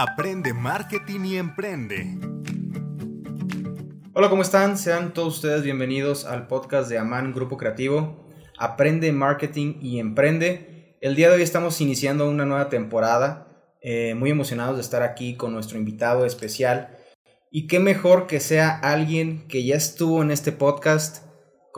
Aprende marketing y emprende. Hola, ¿cómo están? Sean todos ustedes bienvenidos al podcast de Aman Grupo Creativo. Aprende marketing y emprende. El día de hoy estamos iniciando una nueva temporada. Eh, muy emocionados de estar aquí con nuestro invitado especial. Y qué mejor que sea alguien que ya estuvo en este podcast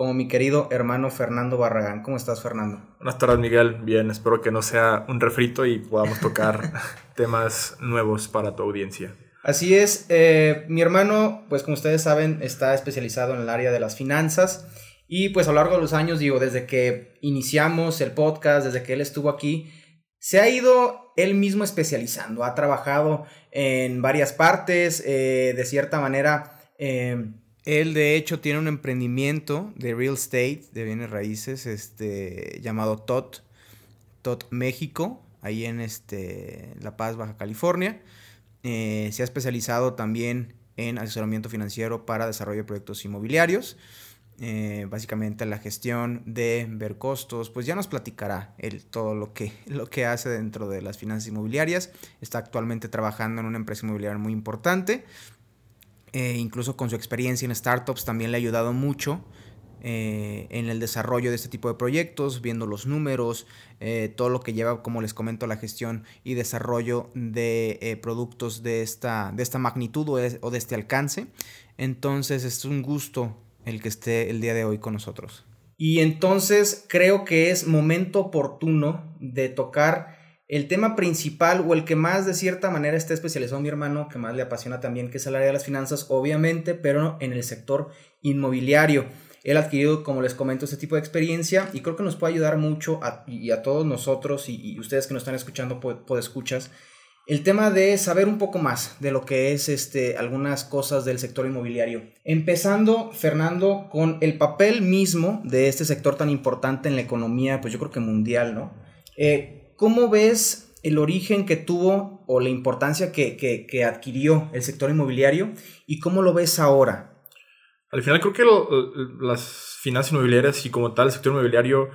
como mi querido hermano Fernando Barragán. ¿Cómo estás, Fernando? Buenas tardes, Miguel. Bien, espero que no sea un refrito y podamos tocar temas nuevos para tu audiencia. Así es, eh, mi hermano, pues como ustedes saben, está especializado en el área de las finanzas y pues a lo largo de los años, digo, desde que iniciamos el podcast, desde que él estuvo aquí, se ha ido él mismo especializando, ha trabajado en varias partes, eh, de cierta manera, eh, él de hecho tiene un emprendimiento de real estate, de bienes raíces, este, llamado TOT, TOT México, ahí en este, La Paz, Baja California. Eh, se ha especializado también en asesoramiento financiero para desarrollo de proyectos inmobiliarios. Eh, básicamente la gestión de ver costos, pues ya nos platicará él todo lo que, lo que hace dentro de las finanzas inmobiliarias. Está actualmente trabajando en una empresa inmobiliaria muy importante eh, incluso con su experiencia en startups también le ha ayudado mucho eh, en el desarrollo de este tipo de proyectos, viendo los números, eh, todo lo que lleva, como les comento, la gestión y desarrollo de productos de esta, de esta magnitud o de, este alcance. Entonces es un gusto el que esté el día de hoy con nosotros. Y entonces creo que es momento oportuno de tocar el tema principal o el que más de cierta manera está especializado mi hermano, que más le apasiona también, que es el área de las finanzas, obviamente, pero en el sector inmobiliario. Él ha adquirido, como les comento, este tipo de experiencia y creo que nos puede ayudar mucho a, y a todos nosotros y, ustedes que nos están escuchando, por escuchas, el tema de saber un poco más de lo que es este, algunas cosas del sector inmobiliario. Empezando, Fernando, con el papel mismo de este sector tan importante en la economía, pues yo creo que mundial, ¿no? Eh, ¿Cómo ves el origen que tuvo o la importancia que, adquirió el sector inmobiliario y cómo lo ves ahora? Al final creo que las finanzas inmobiliarias y como tal el sector inmobiliario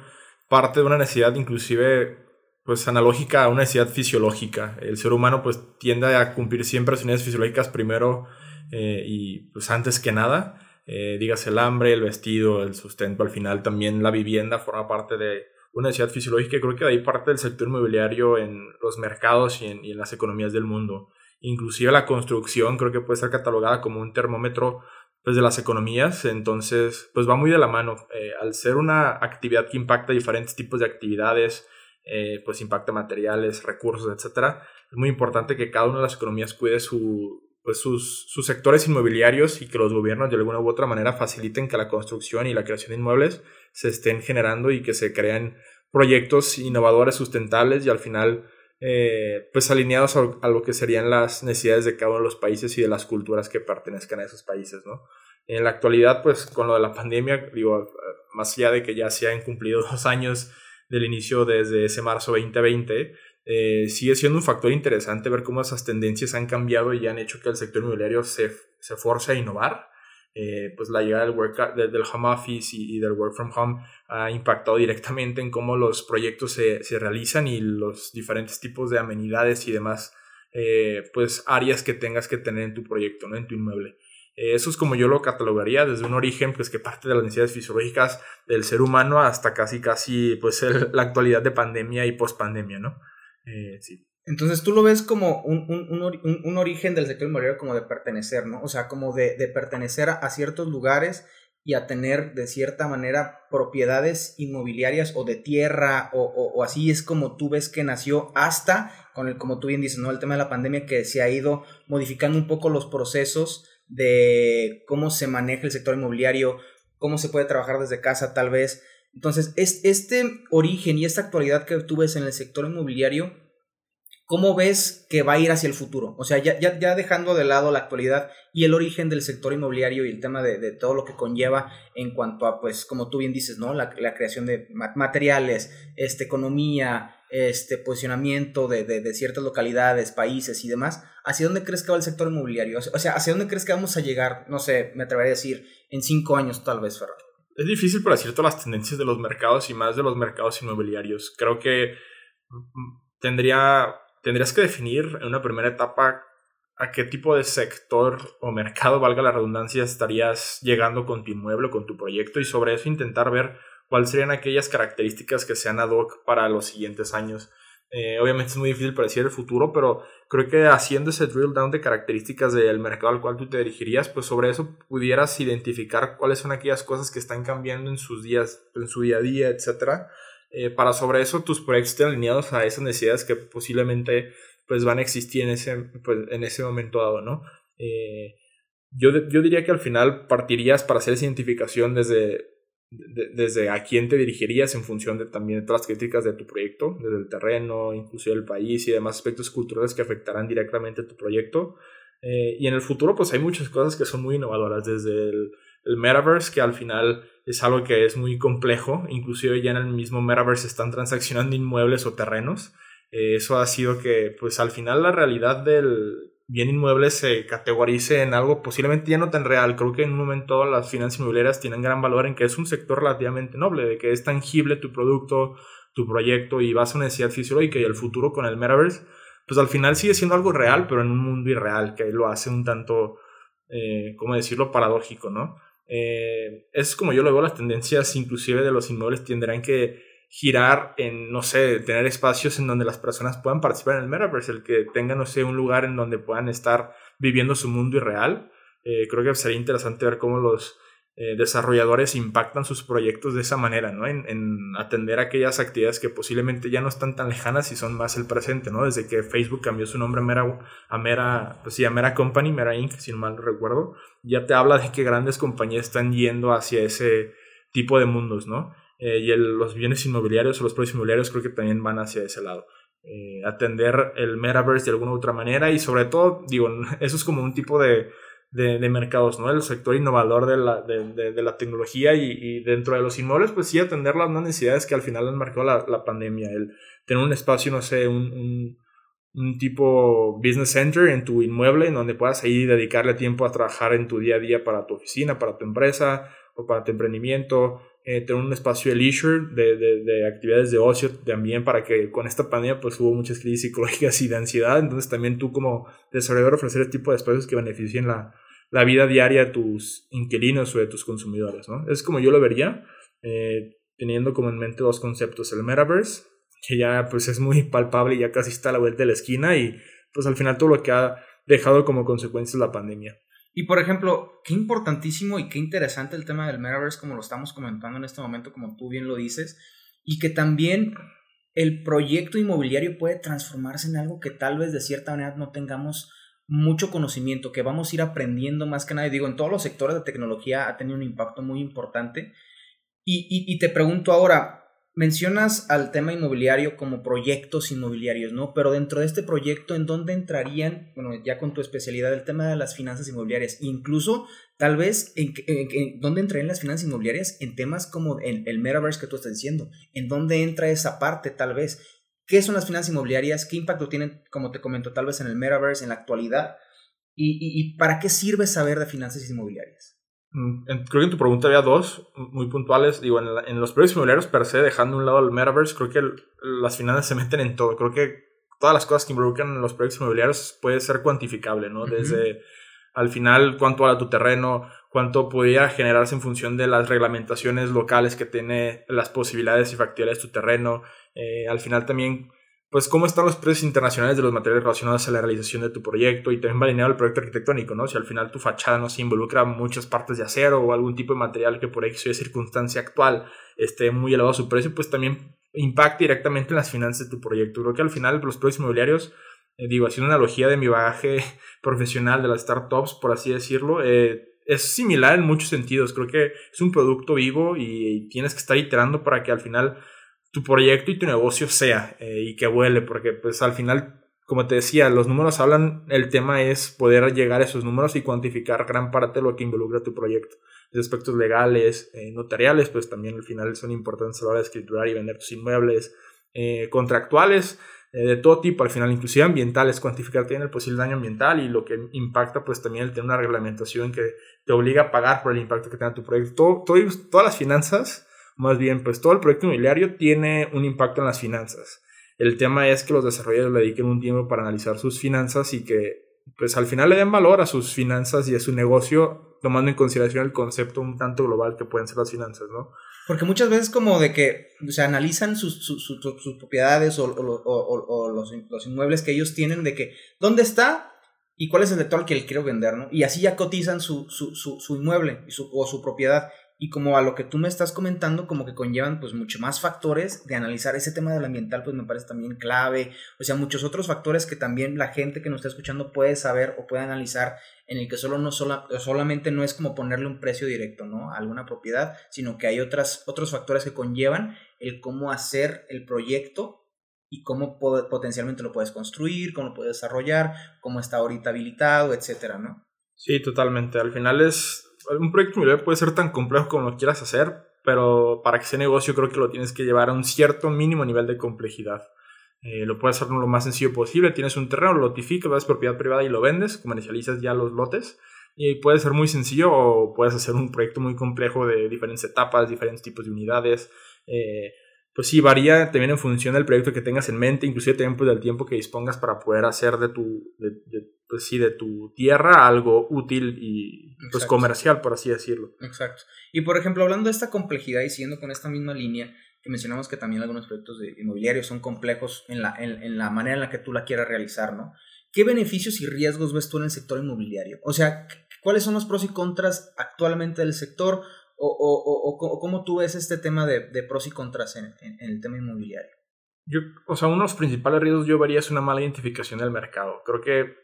parte de una necesidad inclusive pues analógica a una necesidad fisiológica. El ser humano pues tiende a cumplir siempre sus necesidades fisiológicas primero eh, y pues antes que nada. Eh, digas el hambre, el vestido, el sustento, al final también la vivienda forma parte de, una necesidad fisiológica creo que de ahí parte del sector inmobiliario en los mercados y en, las economías del mundo. Inclusive la construcción creo que puede ser catalogada como un termómetro pues, de las economías, entonces pues va muy de la mano. Eh, al ser una actividad que impacta diferentes tipos de actividades, eh, pues impacta materiales, recursos, etc. Es muy importante que cada una de las economías cuide su, pues sus, sus, sectores inmobiliarios y que los gobiernos de alguna u otra manera faciliten que la construcción y la creación de inmuebles se estén generando y que se creen proyectos innovadores, sustentables y al final eh, pues alineados a, lo que serían las necesidades de cada uno de los países y de las culturas que pertenezcan a esos países, ¿no? En la actualidad, pues con lo de la pandemia, digo, más allá de que ya se han cumplido dos años del inicio desde ese marzo 2020, eh, sigue siendo un factor interesante ver cómo esas tendencias han cambiado y han hecho que el sector inmobiliario se, se force a innovar. Eh, pues la llegada del, work, del home office y, del work from home ha impactado directamente en cómo los proyectos se, se realizan y los diferentes tipos de amenidades y demás eh, pues áreas que tengas que tener en tu proyecto, ¿no? en tu inmueble. eso es como yo lo catalogaría desde un origen pues que parte de las necesidades fisiológicas del ser humano hasta casi casi pues la actualidad de pandemia y post pandemia, ¿no? Eh, sí. Entonces tú lo ves como un, un, un, origen del sector inmobiliario como de pertenecer, ¿no? O sea, como de, de, pertenecer a ciertos lugares y a tener de cierta manera propiedades inmobiliarias o de tierra o, o, así es como tú ves que nació hasta con el, como tú bien dices, ¿no? El tema de la pandemia que se ha ido modificando un poco los procesos de cómo se maneja el sector inmobiliario, cómo se puede trabajar desde casa tal vez entonces, es, este origen y esta actualidad que tú ves en el sector inmobiliario, ¿cómo ves que va a ir hacia el futuro? O sea, ya, dejando de lado la actualidad y el origen del sector inmobiliario y el tema de, todo lo que conlleva en cuanto a, pues, como tú bien dices, ¿no? La, creación de materiales, este, economía, este, posicionamiento de, ciertas localidades, países y demás, ¿hacia dónde crees que va el sector inmobiliario? O sea, ¿hacia dónde crees que vamos a llegar? No sé, me atrevería a decir, en cinco años tal vez, Ferran es difícil decir todas las tendencias de los mercados y más de los mercados inmobiliarios. Creo que mm, tendría, tendrías que definir en una primera etapa a qué tipo de sector o mercado, valga la redundancia, estarías llegando con tu inmueble, con tu proyecto y sobre eso intentar ver cuáles serían aquellas características que sean ad hoc para los siguientes años. Eh, obviamente es muy difícil predecir el futuro, pero creo que haciendo ese drill down de características del mercado al cual tú te dirigirías, pues sobre eso pudieras identificar cuáles son aquellas cosas que están cambiando en sus días, en su día a día, etcétera, eh, para sobre eso tus proyectos estén alineados a esas necesidades que posiblemente pues van a existir en ese, pues, en ese momento dado, ¿no? Eh, yo, yo diría que al final partirías para hacer esa identificación desde desde a quién te dirigirías en función de también de críticas de tu proyecto, desde el terreno, incluso el país y demás aspectos culturales que afectarán directamente tu proyecto. Eh, y en el futuro, pues hay muchas cosas que son muy innovadoras, desde el, metaverse, que al final es algo que es muy complejo, inclusive ya en el mismo metaverse están transaccionando inmuebles o terrenos. Eh, eso ha sido que, pues al final la realidad del, bien inmueble se categorice en algo posiblemente ya no tan real. Creo que en un momento las finanzas inmobiliarias tienen gran valor en que es un sector relativamente noble, de que es tangible tu producto, tu proyecto y vas a una necesidad fisiológica y el futuro con el metaverse, pues al final sigue siendo algo real, pero en un mundo irreal, que lo hace un tanto, eh, ¿cómo decirlo?, paradójico, ¿no? Eh, es como yo lo veo, las tendencias inclusive de los inmuebles tendrán que girar en, no sé, tener espacios en donde las personas puedan participar en el metaverse, el que tengan, no sé, un lugar en donde puedan estar viviendo su mundo irreal. Eh, creo que sería interesante ver cómo los eh, desarrolladores impactan sus proyectos de esa manera, ¿no? En, atender aquellas actividades que posiblemente ya no están tan lejanas y son más el presente, ¿no? Desde que Facebook cambió su nombre a Mera, a Mera, pues sí, Mera Company, Mera Inc., si no mal recuerdo, ya te habla de que grandes compañías están yendo hacia ese tipo de mundos, ¿no? Eh, y los bienes inmobiliarios o los precios inmobiliarios creo que también van hacia ese lado. Eh, atender el metaverse de alguna u otra manera y sobre todo, digo, eso es como un tipo de, de, mercados, ¿no? El sector innovador de la, de, de la tecnología y, y, dentro de los inmuebles, pues sí, atender las necesidades que al final han marcado la, pandemia, el tener un espacio, no sé, un, un, un, tipo business center en tu inmueble en donde puedas ahí dedicarle tiempo a trabajar en tu día a día para tu oficina, para tu empresa o para tu emprendimiento, eh, tener un espacio de leisure, de, de, de, actividades de ocio también, para que con esta pandemia pues hubo muchas crisis psicológicas y de ansiedad, entonces también tú como desarrollador ofrecer este tipo de espacios que beneficien la, la vida diaria de tus inquilinos o de tus consumidores, ¿no? Es como yo lo vería, eh, teniendo como en mente dos conceptos, el metaverse, que ya pues es muy palpable y ya casi está a la vuelta de la esquina y pues al final todo lo que ha dejado como consecuencia la pandemia. Y por ejemplo, qué importantísimo y qué interesante el tema del metaverse, como lo estamos comentando en este momento, como tú bien lo dices, y que también el proyecto inmobiliario puede transformarse en algo que tal vez de cierta manera no tengamos mucho conocimiento, que vamos a ir aprendiendo más que nada. digo, en todos los sectores de tecnología ha tenido un impacto muy importante. Y, y te pregunto ahora, mencionas al tema inmobiliario como proyectos inmobiliarios, ¿no? Pero dentro de este proyecto, ¿en dónde entrarían, bueno, ya con tu especialidad, el tema de las finanzas inmobiliarias? Incluso, tal vez, ¿en, dónde entrarían las finanzas inmobiliarias? En temas como el, el metaverse que tú estás diciendo. ¿En dónde entra esa parte, tal vez? ¿Qué son las finanzas inmobiliarias? ¿Qué impacto tienen, como te comento, tal vez en el metaverse, en la actualidad? ¿Y, y para qué sirve saber de finanzas inmobiliarias? Mm, creo que en tu pregunta había dos muy puntuales. Digo, en, los proyectos inmobiliarios per se, dejando a un lado el metaverse, creo que las finanzas se meten en todo. Creo que todas las cosas que involucran en los proyectos inmobiliarios puede ser cuantificable, ¿no? Desde al final cuánto vale tu terreno, cuánto podría generarse en función de las reglamentaciones locales que tiene las posibilidades y factibilidades de tu terreno. Eh, al final también pues cómo están los precios internacionales de los materiales relacionados a la realización de tu proyecto y también va alineado al proyecto arquitectónico, ¿no? Si al final tu fachada no se involucra muchas partes de acero o algún tipo de material que por X o circunstancia actual esté muy elevado su precio, pues también impacta directamente en las finanzas de tu proyecto. Creo que al final los precios inmobiliarios, eh, digo, haciendo una analogía de mi bagaje profesional de las startups, por así decirlo, eh, es similar en muchos sentidos. Creo que es un producto vivo y tienes que estar iterando para que al final tu proyecto y tu negocio sea eh, y que vuele, porque pues al final, como te decía, los números hablan, el tema es poder llegar a esos números y cuantificar gran parte de lo que involucra tu proyecto. Aspectos legales, eh, notariales, pues también al final son importantes a la hora de escriturar y vender tus inmuebles, eh, contractuales, de todo tipo, al final, inclusive ambientales, cuantificar también el posible daño ambiental y lo que impacta, pues también el tener una reglamentación que te obliga a pagar por el impacto que tenga tu proyecto. todas las finanzas más bien, pues todo el proyecto inmobiliario tiene un impacto en las finanzas. El tema es que los desarrolladores le dediquen un tiempo para analizar sus finanzas y que pues al final le den valor a sus finanzas y a su negocio, tomando en consideración el concepto un tanto global que pueden ser las finanzas, ¿no? Porque muchas veces como de que se analizan sus, sus, sus, propiedades o, o, los, los, inmuebles que ellos tienen, de que dónde está y cuál es el sector al que le quiero vender, ¿no? Y así ya cotizan su, su inmueble o su propiedad y como a lo que tú me estás comentando, como que conllevan pues mucho más factores de analizar ese tema del ambiental, pues me parece también clave, o sea, muchos otros factores que también la gente que nos está escuchando puede saber o puede analizar, en el que solo no solamente no es como ponerle un precio directo, ¿no? A alguna propiedad, sino que hay otras, otros factores que conllevan el cómo hacer el proyecto y cómo potencialmente lo puedes construir, cómo lo puedes desarrollar, cómo está ahorita habilitado, etcétera, ¿no? Sí, totalmente. Al final es un proyecto inmobiliario puede ser tan complejo como lo quieras hacer, pero para que sea negocio creo que lo tienes que llevar a un cierto mínimo nivel de complejidad. Eh, lo puedes hacer lo más sencillo posible. Tienes un terreno, lo notificas, vas propiedad privada y lo vendes, comercializas ya los lotes. Y puede ser muy sencillo o puedes hacer un proyecto muy complejo de diferentes etapas, diferentes tipos de unidades. Eh, pues sí, varía también en función del proyecto que tengas en mente, inclusive también pues, del tiempo que dispongas para poder hacer de tu, pues sí, de tu tierra algo útil y pues comercial, por así decirlo. Exacto. Y por ejemplo, hablando de esta complejidad y siguiendo con esta misma línea, que mencionamos que también algunos proyectos de inmobiliarios son complejos en la, en, la manera en la que tú la quieras realizar, ¿no? ¿Qué beneficios y riesgos ves tú en el sector inmobiliario? O sea, ¿cuáles son los pros y contras actualmente del sector? o, o, o, cómo tú ves este tema de, de pros y contras en, en, el tema inmobiliario? Yo, o sea, uno de los principales riesgos yo vería es una mala identificación del mercado. Creo que,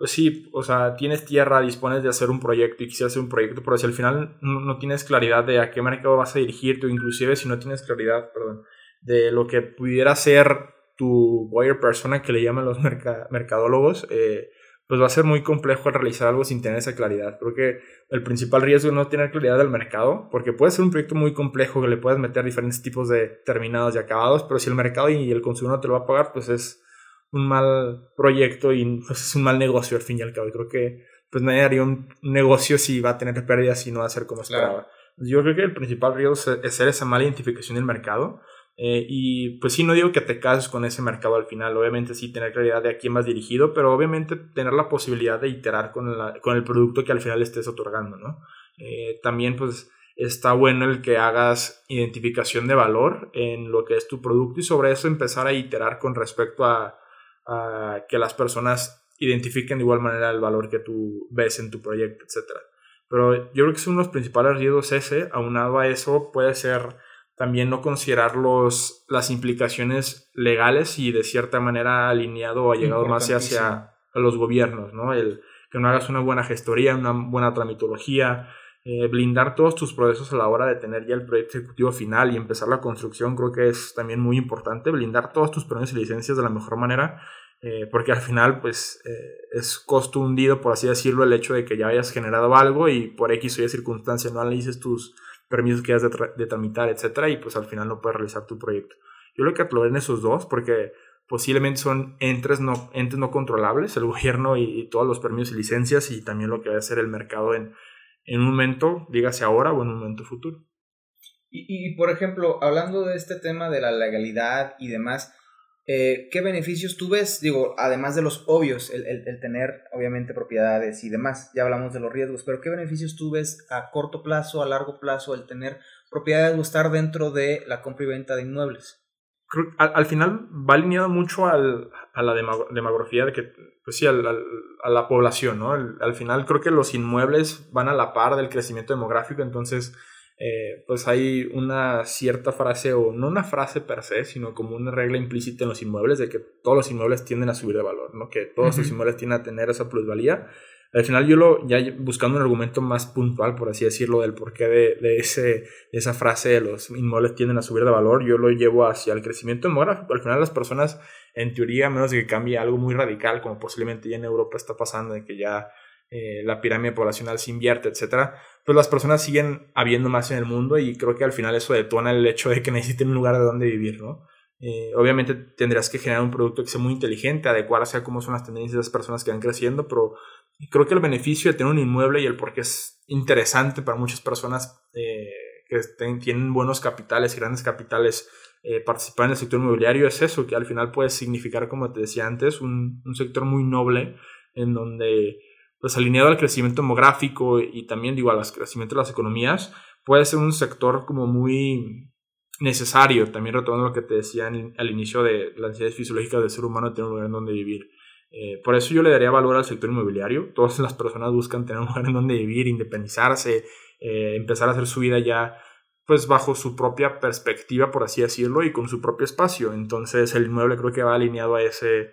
pues sí, o sea, tienes tierra, dispones de hacer un proyecto y quisieras hacer un proyecto, pero si al final no, tienes claridad de a qué mercado vas a dirigirte, o inclusive si no tienes claridad, perdón, de lo que pudiera ser tu buyer persona que le llaman los mercadólogos, eh, pues va a ser muy complejo realizar algo sin tener esa claridad. Creo que el principal riesgo es no tener claridad del mercado, porque puede ser un proyecto muy complejo que le puedas meter diferentes tipos de terminados y acabados, pero si el mercado y el consumidor no te lo va a pagar, pues es un mal proyecto y pues es un mal negocio al fin y al cabo. Y creo que pues nadie haría un negocio si va a tener pérdidas y no va a ser como esperaba. Yo creo que el principal riesgo es ser esa mala identificación del mercado eh, y pues sí, no digo que te cases con ese mercado al final, obviamente sí tener claridad de a quién vas dirigido, pero obviamente tener la posibilidad de iterar con, con el producto que al final estés otorgando, ¿no? Eh, también pues está bueno el que hagas identificación de valor en lo que es tu producto y sobre eso empezar a iterar con respecto a, a que las personas identifiquen de igual manera el valor que tú ves en tu proyecto, etc. Pero yo creo que es uno de los principales riesgos ese, aunado a eso puede ser también no considerar los, las implicaciones legales y de cierta manera alineado o llegado más hacia los gobiernos, ¿no? El que no hagas una buena gestoría, una buena tramitología, eh, blindar todos tus procesos a la hora de tener ya el proyecto ejecutivo final y empezar la construcción, creo que es también muy importante, blindar todos tus permisos y licencias de la mejor manera, eh, porque al final, pues, eh, es costo hundido, por así decirlo, el hecho de que ya hayas generado algo y por X o Y circunstancia no analices tus permisos que has de, tramitar, etcétera, y pues al final no puedes realizar tu proyecto. Yo lo que en esos dos, porque posiblemente son entes no, entes no controlables, el gobierno y, todos los permisos y licencias, y también lo que va a ser el mercado en, en un momento, dígase ahora o en un momento futuro. Y, y, por ejemplo, hablando de este tema de la legalidad y demás, eh, ¿qué beneficios tú ves? Digo, además de los obvios, el, el, tener obviamente propiedades y demás, ya hablamos de los riesgos, pero ¿qué beneficios tú ves a corto plazo, a largo plazo, el tener propiedades o estar dentro de la compra y venta de inmuebles? al, final va alineado mucho al, a la demografía de que, pues sí, al, a la población, ¿no? al final creo que los inmuebles van a la par del crecimiento demográfico, entonces eh, pues hay una cierta frase, o no una frase per se, sino como una regla implícita en los inmuebles de que todos los inmuebles tienden a subir de valor, ¿no? Que todos los inmuebles tienden a tener esa plusvalía. Al final yo lo, ya buscando un argumento más puntual, por así decirlo, del porqué de, de, ese, esa frase de los inmuebles tienden a subir de valor, yo lo llevo hacia el crecimiento demográfico. Al final las personas, en teoría, a menos de que cambie algo muy radical, como posiblemente ya en Europa está pasando, de que ya eh, la pirámide poblacional se invierte, etcétera, pues las personas siguen habiendo más en el mundo y creo que al final eso detona el hecho de que necesiten un lugar de donde vivir, ¿no? Eh, obviamente tendrás que generar un producto que sea muy inteligente, adecuarse a cómo son las tendencias de las personas que van creciendo, pero creo que el beneficio de tener un inmueble y el por qué es interesante para muchas personas eh, que tienen buenos capitales grandes capitales participar en el sector inmobiliario es eso, que al final puede significar, como te decía antes, un, un sector muy noble en donde, pues alineado al crecimiento demográfico y también, digo, al crecimiento de las economías, puede ser un sector como muy necesario, también retomando lo que te decía al inicio de las necesidades fisiológicas del ser humano, tener un lugar en donde vivir. Eh, por eso yo le daría valor al sector inmobiliario. Todas las personas buscan tener un lugar en donde vivir, independizarse, eh, empezar a hacer su vida ya pues bajo su propia perspectiva, por así decirlo, y con su propio espacio. Entonces el inmueble creo que va alineado a ese,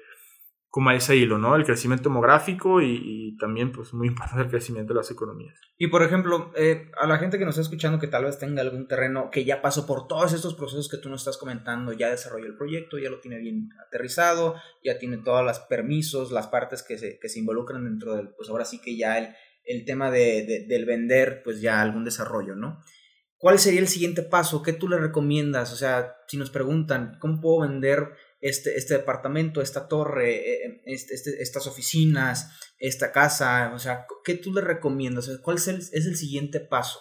como a ese hilo, ¿no? El crecimiento demográfico y, también, pues, muy importante el crecimiento de las economías. Y, por ejemplo, eh, a la gente que nos está escuchando que tal vez tenga algún terreno que ya pasó por todos estos procesos que tú nos estás comentando, ya desarrolló el proyecto, ya lo tiene bien aterrizado, ya tiene todos los permisos, las partes que se, que se involucran dentro del, pues ahora sí que ya el, el tema de, del vender, pues ya algún desarrollo, ¿no? ¿Cuál sería el siguiente paso? ¿Qué tú le recomiendas? O sea, si nos preguntan, ¿cómo puedo vender este, este departamento, esta torre, eh, eh, este, este, estas oficinas, esta casa? O sea, ¿qué tú le recomiendas? ¿Cuál es el, es el siguiente paso?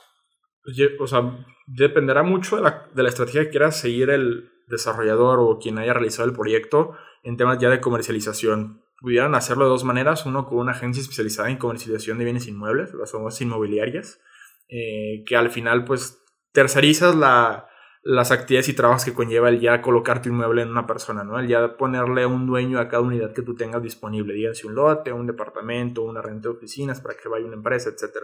O sea, dependerá mucho de la, de la estrategia que quiera seguir el desarrollador o quien haya realizado el proyecto en temas ya de comercialización. Pudieran hacerlo de dos maneras, uno con una agencia especializada en comercialización de bienes inmuebles, las famosas inmobiliarias, eh, que al final pues tercerizas la, las actividades y trabajos que conlleva el ya colocar tu inmueble en una persona, ¿no? El ya ponerle un dueño a cada unidad que tú tengas disponible, dígase un lote, un departamento, una renta de oficinas para que vaya una empresa, etc.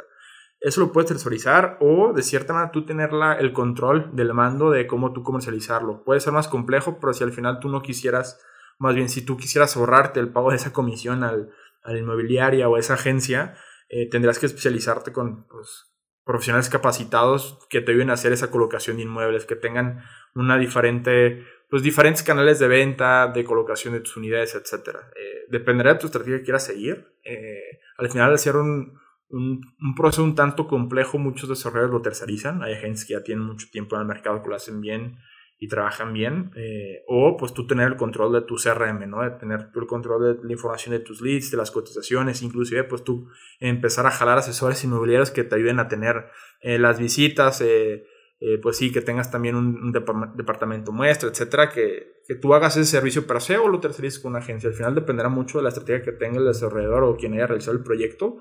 Eso lo puedes tercerizar o de cierta manera tú tener el control del mando de cómo tú comercializarlo. Puede ser más complejo, pero si al final tú no quisieras, más bien si tú quisieras ahorrarte el pago de esa comisión al, a la inmobiliaria o a esa agencia, eh, tendrás que especializarte con, pues, profesionales capacitados que te ayuden a hacer esa colocación de inmuebles, que tengan una diferente, pues diferentes canales de venta, de colocación de tus unidades, etc. Eh, dependerá de tu estrategia que quieras seguir. Eh, al final, ser un, un, proceso un tanto complejo, muchos desarrolladores lo tercerizan. Hay agencias que ya tienen mucho tiempo en el mercado que lo hacen bien y trabajan bien, eh, o pues tú tener el control de tu CRM, ¿no? De tener el control de la información de tus leads, de las cotizaciones, inclusive pues tú empezar a jalar asesores inmobiliarios que te ayuden a tener eh, las visitas, eh, pues sí, que tengas también un, departamento muestra, etcétera, que, que, tú hagas ese servicio per se o lo tercerices con una agencia. Al final dependerá mucho de la estrategia que tenga el desarrollador o quien haya realizado el proyecto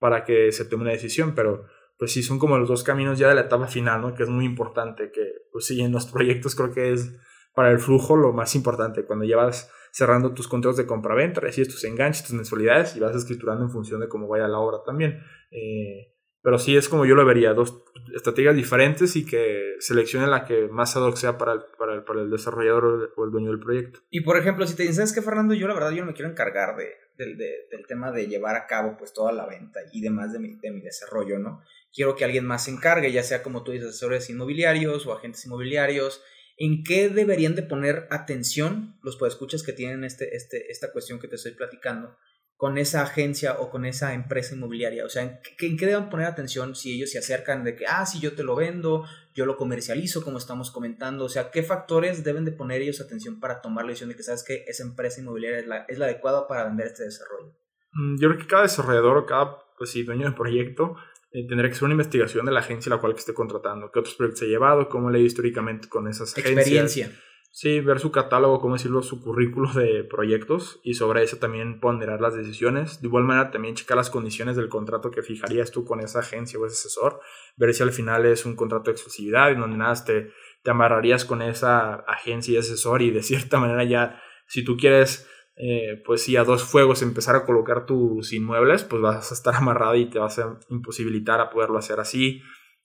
para que se tome una decisión, pero pues sí son como los dos caminos ya de la etapa final, ¿no? Que es muy importante, que pues los proyectos creo que es para el flujo lo más importante, cuando llevas cerrando tus contratos de compra-venta, recibes tus enganches, tus mensualidades y vas escriturando en función de cómo vaya la obra también. Eh, pero sí es como yo lo vería, dos estrategias diferentes y que seleccione la que más ad hoc sea para el, para el, para el desarrollador o el, dueño del proyecto. Y por ejemplo, si te dices que Fernando, yo la verdad yo no me quiero encargar de, del tema de llevar a cabo pues toda la venta y demás de mi, de mi desarrollo, ¿no? Quiero que alguien más se encargue, ya sea como tú dices, asesores inmobiliarios o agentes inmobiliarios, ¿en qué deberían de poner atención los escuchas que tienen este, este, esta cuestión que te estoy platicando con esa agencia o con esa empresa inmobiliaria? O sea, ¿en qué, ¿en qué, deben poner atención si ellos se acercan de que, ah, sí, yo te lo vendo, yo lo comercializo, como estamos comentando? O sea, ¿qué factores deben de poner ellos atención para tomar la decisión de que sabes que esa empresa inmobiliaria es la, es la adecuada para vender este desarrollo? Mm, yo creo que cada desarrollador o cada pues sí, dueño de proyecto eh, tendría que ser una investigación de la agencia a la cual que esté contratando, qué otros proyectos ha llevado, cómo le históricamente con esas agencias. Experiencia. Sí, ver su catálogo, cómo decirlo, su currículo de proyectos y sobre eso también ponderar las decisiones. De igual manera, también checar las condiciones del contrato que fijarías tú con esa agencia o ese asesor, ver si al final es un contrato de exclusividad en donde nada te, te amarrarías con esa agencia y asesor y de cierta manera ya, si tú quieres eh, pues si a dos fuegos empezar a colocar tus inmuebles, pues vas a estar amarrado y te vas a imposibilitar a poderlo hacer así.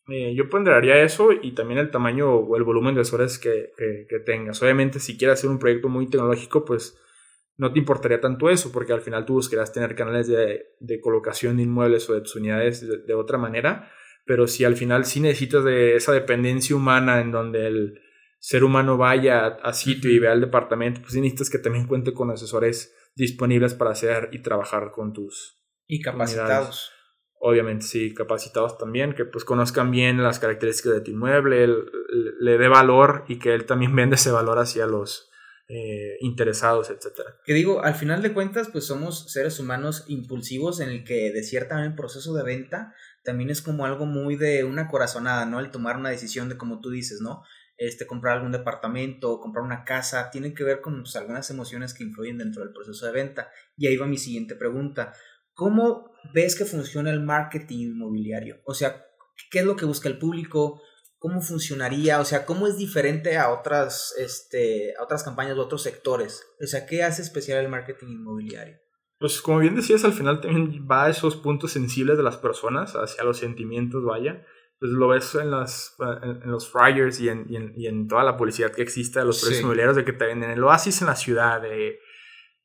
Eh, yo ponderaría eso y también el tamaño o el volumen de asesores que, tengas. Obviamente, si quieres hacer un proyecto muy tecnológico, pues no te importaría tanto eso, porque al final tú buscarás tener canales de, de colocación de inmuebles o de tus unidades de, de, otra manera. Pero si al final sí necesitas de esa dependencia humana en donde el, ser humano vaya a, sitio y vea el departamento, pues necesitas que también cuente con asesores disponibles para hacer y trabajar con tus... Y capacitados. Obviamente, sí, capacitados también, que pues conozcan bien las características de tu inmueble, le dé valor y que él también venda ese valor hacia los eh, interesados, etcétera. Que digo, al final de cuentas, pues somos seres humanos impulsivos en el que de cierta manera el proceso de venta también es como algo muy de una corazonada, ¿no? El tomar una decisión de como tú dices, ¿no? Este, comprar algún departamento, comprar una casa, tiene que ver con pues, algunas emociones que influyen dentro del proceso de venta. Y ahí va mi siguiente pregunta. ¿Cómo ves que funciona el marketing inmobiliario? O sea, ¿qué es lo que busca el público? ¿Cómo funcionaría? O sea, ¿cómo es diferente a otras, este, a otras campañas de otros sectores? O sea, ¿qué hace especial el marketing inmobiliario? Pues como bien decías, al final también va a esos puntos sensibles de las personas, hacia los sentimientos, vaya. Pues lo ves en, las, en, los flyers y en, y, en, toda la publicidad que existe de los precios inmobiliarios de que te venden el oasis en la ciudad, de,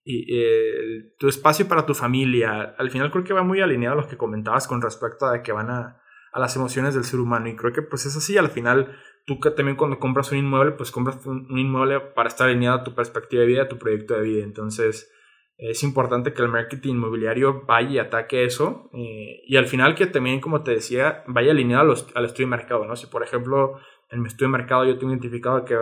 y, tu espacio para tu familia. Al final creo que va muy alineado a lo que comentabas con respecto a que van a, a las emociones del ser humano. Y creo que pues es así, al final tú que también cuando compras un inmueble, pues compras un, un inmueble para estar alineado a tu perspectiva de vida, a tu proyecto de vida. Entonces es importante que el marketing inmobiliario vaya y ataque eso. Eh, y al final que también, como te decía, vaya alineado a los, al estudio de mercado. ¿no? Si, por ejemplo, en mi estudio de mercado yo tengo identificado que,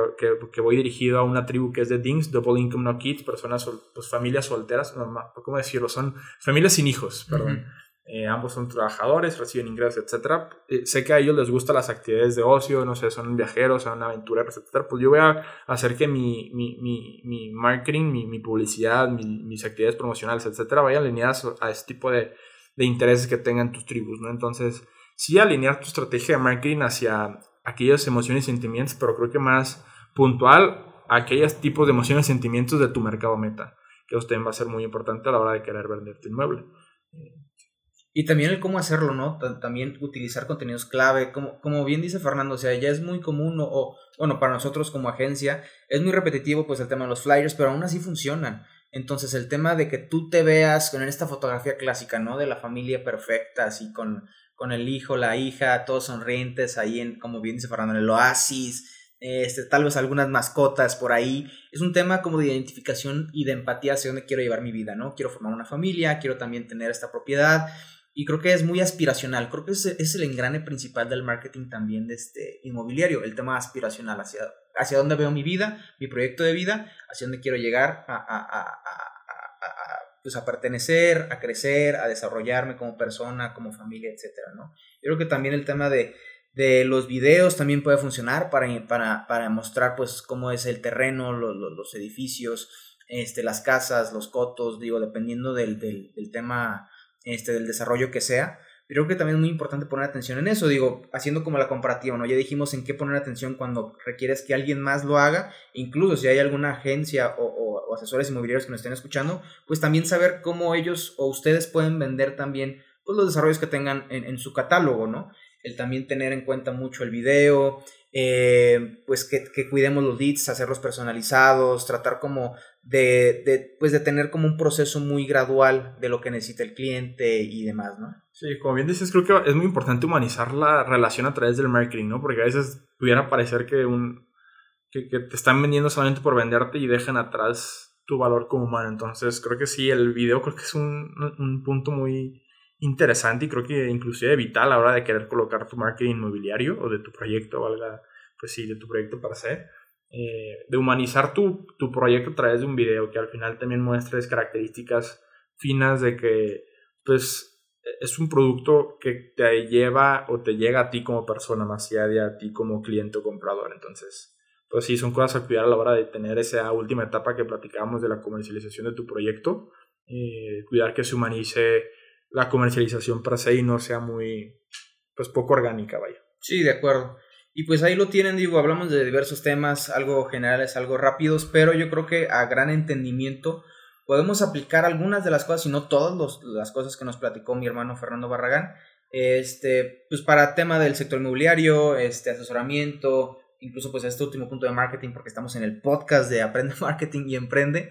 que, voy dirigido a una tribu que es de DINGS, Double Income No Kids, personas, pues familias solteras, no, ¿cómo decirlo? Son familias sin hijos, perdón. Eh, ambos son trabajadores, reciben ingresos, etc. Eh, sé que a ellos les gustan las actividades de ocio, no sé, son viajeros, son aventureros, etc. Pues yo voy a hacer que mi, mi, mi, marketing, mi, publicidad, mis actividades promocionales, etc. vayan alineadas a este tipo de, de intereses que tengan tus tribus, ¿no? Entonces, sí alinear tu estrategia de marketing hacia aquellas emociones y sentimientos, pero creo que más puntual a aquellos tipos de emociones y sentimientos de tu mercado meta, que eso también va a ser muy importante a la hora de querer vender tu inmueble. Y también el cómo hacerlo, ¿no? También utilizar contenidos clave, como, como bien dice Fernando, o sea, ya es muy común, o, bueno, para nosotros como agencia, es muy repetitivo pues el tema de los flyers, pero aún así funcionan. Entonces el tema de que tú te veas con esta fotografía clásica, ¿no? De la familia perfecta, así con, con el hijo, la hija, todos sonrientes ahí en, como bien dice Fernando, en el oasis, este, tal vez algunas mascotas por ahí. Es un tema como de identificación y de empatía hacia dónde quiero llevar mi vida, ¿no? Quiero formar una familia, quiero también tener esta propiedad y creo que es muy aspiracional. Creo que es, el engrane principal del marketing también de este inmobiliario, el tema aspiracional hacia, hacia dónde veo mi vida, mi proyecto de vida, hacia dónde quiero llegar a, a, a, pues a pertenecer, a crecer, a desarrollarme como persona, como familia, etcétera, ¿no? Yo creo que también el tema de, de los videos también puede funcionar para, para, para mostrar pues cómo es el terreno, los, los, edificios, este, las casas, los cotos, digo, dependiendo del, del tema este, del desarrollo que sea. Pero creo que también es muy importante poner atención en eso, digo, haciendo como la comparativa, ¿no? Ya dijimos en qué poner atención cuando requieres que alguien más lo haga, incluso si hay alguna agencia o, asesores inmobiliarios que nos estén escuchando, pues también saber cómo ellos o ustedes pueden vender también pues, los desarrollos que tengan en, su catálogo, ¿no? El también tener en cuenta mucho el video, eh, pues que, cuidemos los leads, hacerlos personalizados, tratar como de, de, pues de tener como un proceso muy gradual de lo que necesita el cliente y demás, ¿no? Sí, como bien dices, creo que es muy importante humanizar la relación a través del marketing, ¿no? Porque a veces pudiera parecer que, un, que, te están vendiendo solamente por venderte y dejan atrás tu valor como humano. Entonces, creo que sí, el video creo que es un, un punto muy interesante y creo que inclusive vital a la hora de querer colocar tu marketing inmobiliario o de tu proyecto, valga, pues sí, de tu proyecto para hacer. Eh, de humanizar tu, tu, proyecto a través de un video que al final también muestres características finas de que pues es un producto que te lleva o te llega a ti como persona más allá de a ti como cliente o comprador. Entonces pues sí son cosas a cuidar a la hora de tener esa última etapa que platicábamos de la comercialización de tu proyecto. Eh, cuidar que se humanice la comercialización para se y no sea muy pues poco orgánica vaya. Sí de acuerdo y pues ahí lo tienen, digo, hablamos de diversos temas, algo generales, algo rápidos, pero yo creo que a gran entendimiento podemos aplicar algunas de las cosas, y no todas las cosas que nos platicó mi hermano Fernando Barragán, este, pues para tema del sector inmobiliario, este, asesoramiento, incluso pues este último punto de marketing, porque estamos en el podcast de Aprende Marketing y Emprende.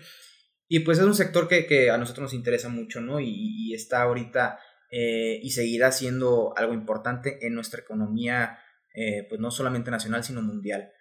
Y pues es un sector que, que a nosotros nos interesa mucho, ¿no? Y, y está ahorita eh, y seguirá siendo algo importante en nuestra economía eh, pues no solamente nacional, sino mundial.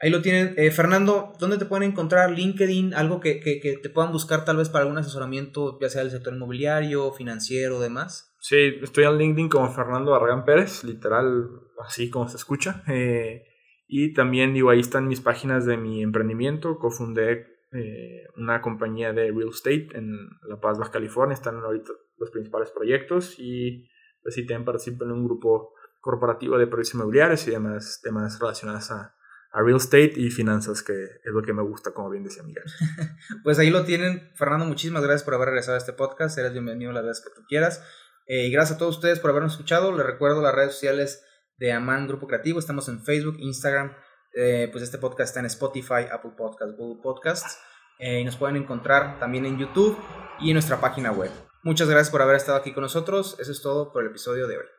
Ahí lo tienen. Eh, Fernando, ¿dónde te pueden encontrar? LinkedIn, algo que, que, te puedan buscar tal vez para algún asesoramiento, ya sea del sector inmobiliario, financiero demás. Sí, estoy en LinkedIn como Fernando Barragán Pérez, literal, así como se escucha. Eh, y también, digo, ahí están mis páginas de mi emprendimiento. Cofundé eh, una compañía de real estate en La Paz, Baja California. Están ahorita los principales proyectos y pues también participo en un grupo corporativo de proyectos inmobiliarios y demás temas relacionados a, a real estate y finanzas, que es lo que me gusta, como bien decía Miguel. pues ahí lo tienen. Fernando, muchísimas gracias por haber regresado a este podcast. Eres bienvenido las veces que tú quieras. Eh, y gracias a todos ustedes por habernos escuchado. Les recuerdo las redes sociales de Aman Grupo Creativo. Estamos en Facebook, Instagram. Eh, pues este podcast está en Spotify, Apple Podcasts, Google Podcasts. Eh, y nos pueden encontrar también en YouTube y en nuestra página web. Muchas gracias por haber estado aquí con nosotros. Eso es todo por el episodio de hoy.